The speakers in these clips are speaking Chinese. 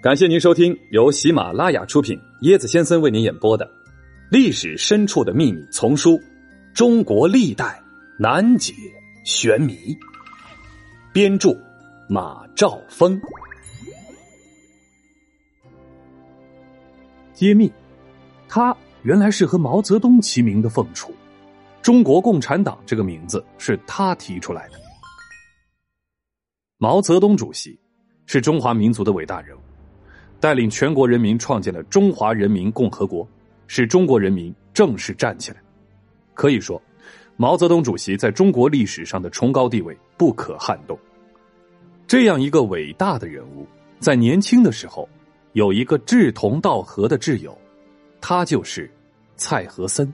感谢您收听由喜马拉雅出品、椰子先生为您演播的《历史深处的秘密》丛书《中国历代难解玄谜》，编著马兆峰。揭秘：他原来是和毛泽东齐名的凤雏，中国共产党这个名字是他提出来的。毛泽东主席是中华民族的伟大人物。带领全国人民创建了中华人民共和国，使中国人民正式站起来。可以说，毛泽东主席在中国历史上的崇高地位不可撼动。这样一个伟大的人物，在年轻的时候有一个志同道合的挚友，他就是蔡和森。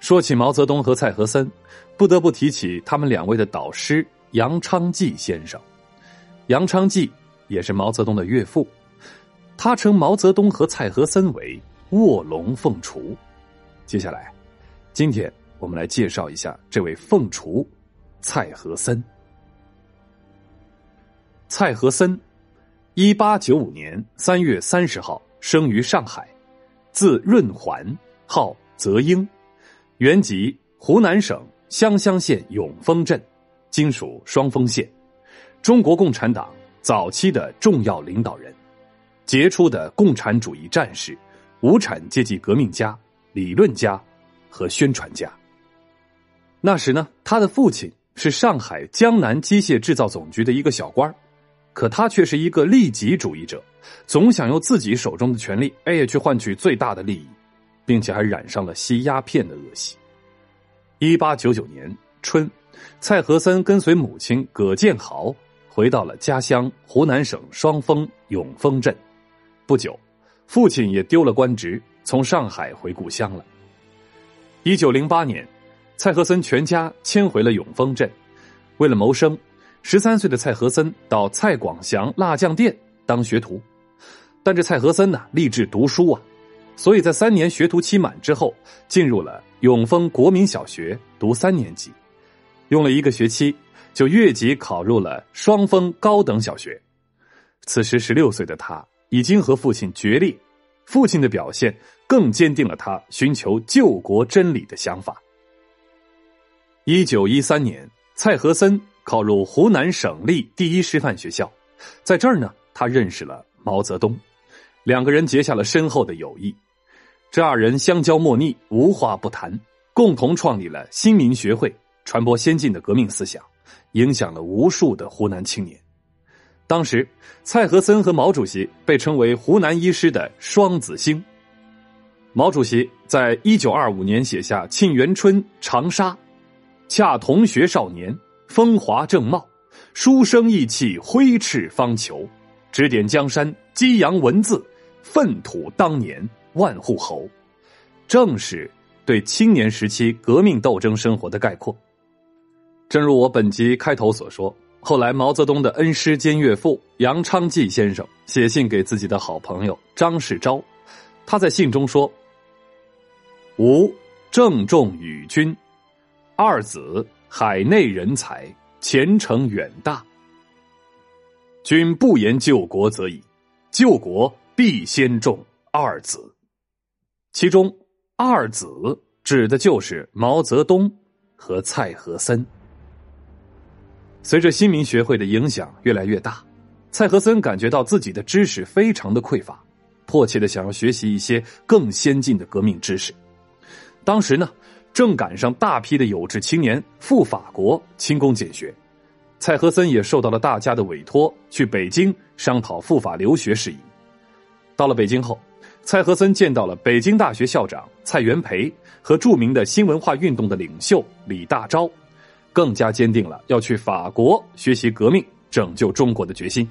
说起毛泽东和蔡和森，不得不提起他们两位的导师杨昌济先生。杨昌济也是毛泽东的岳父。他称毛泽东和蔡和森为卧龙凤雏。接下来，今天我们来介绍一下这位凤雏蔡和森。蔡和森，一八九五年三月三十号生于上海，字润环，号泽英，原籍湖南省湘乡县永丰镇，今属双峰县，中国共产党早期的重要领导人。杰出的共产主义战士、无产阶级革命家、理论家和宣传家。那时呢，他的父亲是上海江南机械制造总局的一个小官可他却是一个利己主义者，总想用自己手中的权力，哎，去换取最大的利益，并且还染上了吸鸦片的恶习。一八九九年春，蔡和森跟随母亲葛建豪回到了家乡湖南省双峰永丰镇。不久，父亲也丢了官职，从上海回故乡了。一九零八年，蔡和森全家迁回了永丰镇。为了谋生，十三岁的蔡和森到蔡广祥辣酱店当学徒。但这蔡和森呢，立志读书啊，所以在三年学徒期满之后，进入了永丰国民小学读三年级。用了一个学期，就越级考入了双峰高等小学。此时十六岁的他。已经和父亲决裂，父亲的表现更坚定了他寻求救国真理的想法。一九一三年，蔡和森考入湖南省立第一师范学校，在这儿呢，他认识了毛泽东，两个人结下了深厚的友谊。这二人相交莫逆，无话不谈，共同创立了新民学会，传播先进的革命思想，影响了无数的湖南青年。当时，蔡和森和毛主席被称为湖南一师的双子星。毛主席在一九二五年写下《沁园春·长沙》，恰同学少年，风华正茂，书生意气，挥斥方遒，指点江山，激扬文字，粪土当年万户侯，正是对青年时期革命斗争生活的概括。正如我本集开头所说。后来，毛泽东的恩师兼岳父杨昌济先生写信给自己的好朋友张世钊，他在信中说：“吾郑重与君，二子海内人才，前程远大。君不言救国则已，救国必先重二子。其中二子指的就是毛泽东和蔡和森。”随着新民学会的影响越来越大，蔡和森感觉到自己的知识非常的匮乏，迫切的想要学习一些更先进的革命知识。当时呢，正赶上大批的有志青年赴法国勤工俭学，蔡和森也受到了大家的委托，去北京商讨赴法留学事宜。到了北京后，蔡和森见到了北京大学校长蔡元培和著名的新文化运动的领袖李大钊。更加坚定了要去法国学习革命、拯救中国的决心。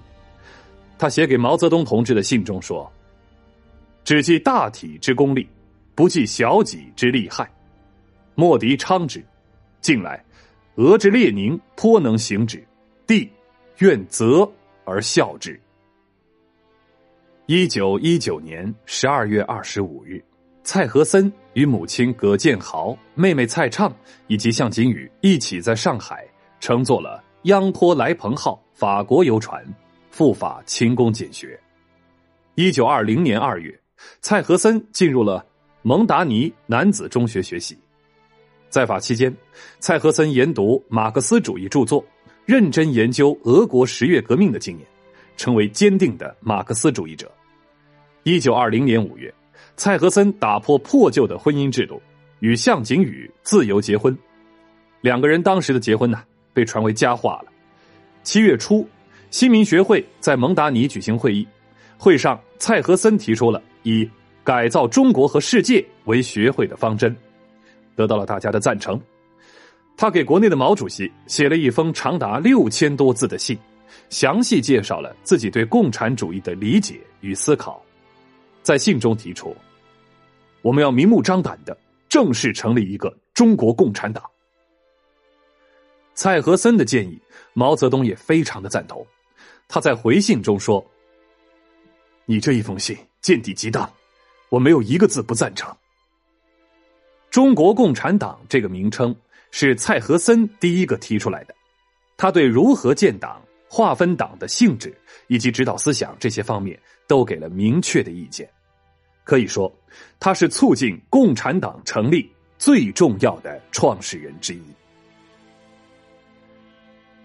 他写给毛泽东同志的信中说：“只记大体之功利，不计小己之利害。莫敌昌之，近来俄之列宁颇能行之，帝愿责而效之。”一九一九年十二月二十五日。蔡和森与母亲葛建豪、妹妹蔡畅以及向景宇一起在上海乘坐了“央托莱蓬号”法国游船，赴法勤工俭学。一九二零年二月，蔡和森进入了蒙达尼男子中学学习。在法期间，蔡和森研读马克思主义著作，认真研究俄国十月革命的经验，成为坚定的马克思主义者。一九二零年五月，蔡和森打破破旧的婚姻制度，与向景宇自由结婚。两个人当时的结婚呢，被传为佳话了。七月初，新民学会在蒙达尼举行会议，会上蔡和森提出了以改造中国和世界为学会的方针。得到了大家的赞成，他给国内的毛主席写了一封长达六千多字的信，详细介绍了自己对共产主义的理解与思考。在信中提出，我们要明目张胆的正式成立一个中国共产党。蔡和森的建议，毛泽东也非常的赞同。他在回信中说：“你这一封信见地极当，我没有一个字不赞成。”中国共产党这个名称是蔡和森第一个提出来的，他对如何建党、划分党的性质以及指导思想这些方面都给了明确的意见，可以说他是促进共产党成立最重要的创始人之一。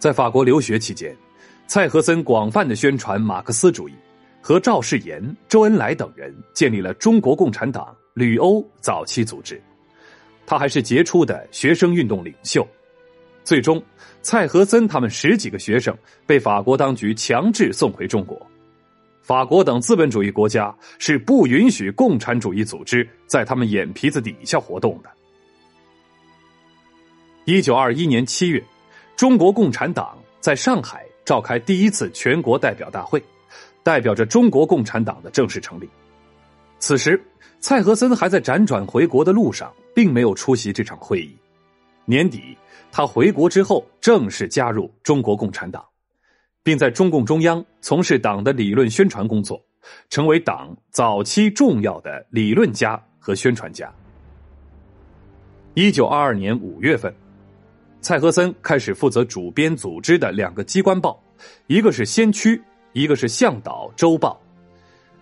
在法国留学期间，蔡和森广泛的宣传马克思主义，和赵世炎、周恩来等人建立了中国共产党旅欧早期组织。他还是杰出的学生运动领袖，最终，蔡和森他们十几个学生被法国当局强制送回中国。法国等资本主义国家是不允许共产主义组织在他们眼皮子底下活动的。一九二一年七月，中国共产党在上海召开第一次全国代表大会，代表着中国共产党的正式成立。此时，蔡和森还在辗转回国的路上。并没有出席这场会议。年底，他回国之后正式加入中国共产党，并在中共中央从事党的理论宣传工作，成为党早期重要的理论家和宣传家。一九二二年五月份，蔡和森开始负责主编组织的两个机关报，一个是《先驱》，一个是《向导周报》。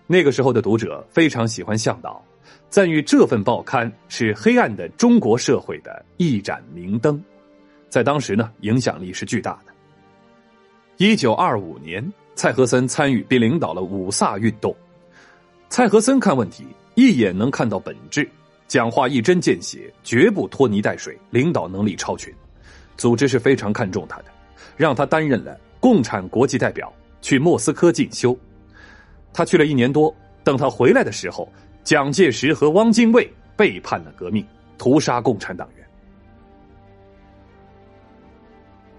那个时候的读者非常喜欢《向导》。赞誉这份报刊是黑暗的中国社会的一盏明灯，在当时呢，影响力是巨大的。一九二五年，蔡和森参与并领导了五卅运动。蔡和森看问题一眼能看到本质，讲话一针见血，绝不拖泥带水，领导能力超群。组织是非常看重他的，让他担任了共产国际代表，去莫斯科进修。他去了一年多，等他回来的时候。蒋介石和汪精卫背叛了革命，屠杀共产党员。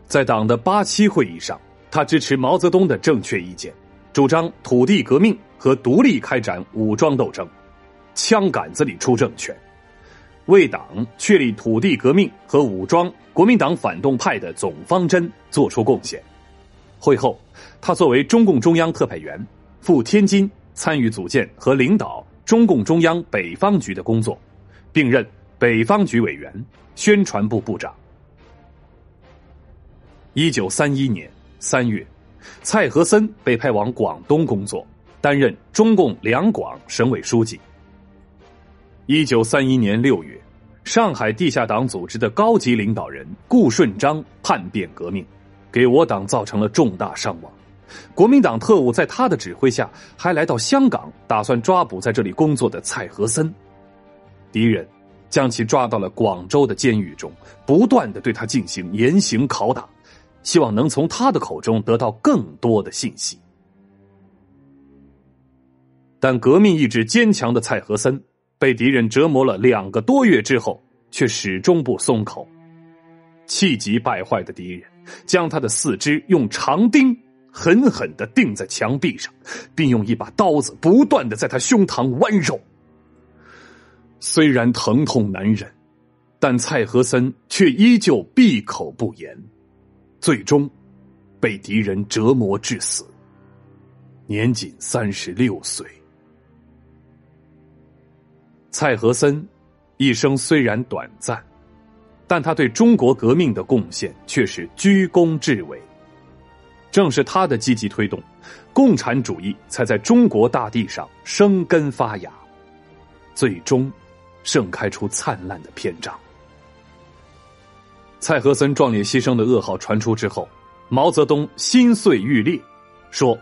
在党的八七会议上，他支持毛泽东的正确意见，主张土地革命和独立开展武装斗争，枪杆子里出政权，为党确立土地革命和武装国民党反动派的总方针作出贡献。会后，他作为中共中央特派员赴天津，参与组建和领导。中共中央北方局的工作，并任北方局委员、宣传部部长。一九三一年三月，蔡和森被派往广东工作，担任中共两广省委书记。一九三一年六月，上海地下党组织的高级领导人顾顺章叛变革命，给我党造成了重大伤亡。国民党特务在他的指挥下，还来到香港，打算抓捕在这里工作的蔡和森。敌人将其抓到了广州的监狱中，不断的对他进行严刑拷打，希望能从他的口中得到更多的信息。但革命意志坚强的蔡和森，被敌人折磨了两个多月之后，却始终不松口。气急败坏的敌人将他的四肢用长钉。狠狠的钉在墙壁上，并用一把刀子不断的在他胸膛剜肉。虽然疼痛难忍，但蔡和森却依旧闭口不言，最终被敌人折磨致死，年仅三十六岁。蔡和森一生虽然短暂，但他对中国革命的贡献却是居功至伟。正是他的积极推动，共产主义才在中国大地上生根发芽，最终盛开出灿烂的篇章。蔡和森壮烈牺牲的噩耗传出之后，毛泽东心碎欲裂，说：“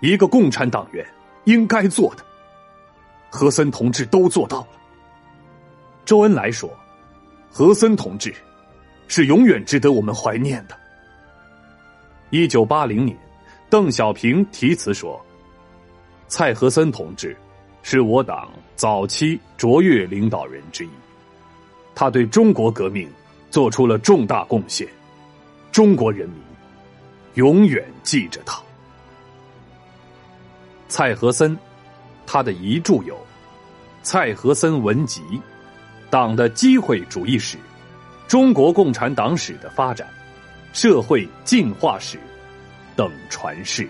一个共产党员应该做的，和森同志都做到了。”周恩来说：“和森同志是永远值得我们怀念的。”一九八零年，邓小平题词说：“蔡和森同志是我党早期卓越领导人之一，他对中国革命做出了重大贡献，中国人民永远记着他。”蔡和森，他的遗著有《蔡和森文集》《党的机会主义史》《中国共产党史的发展》。社会进化史等传世。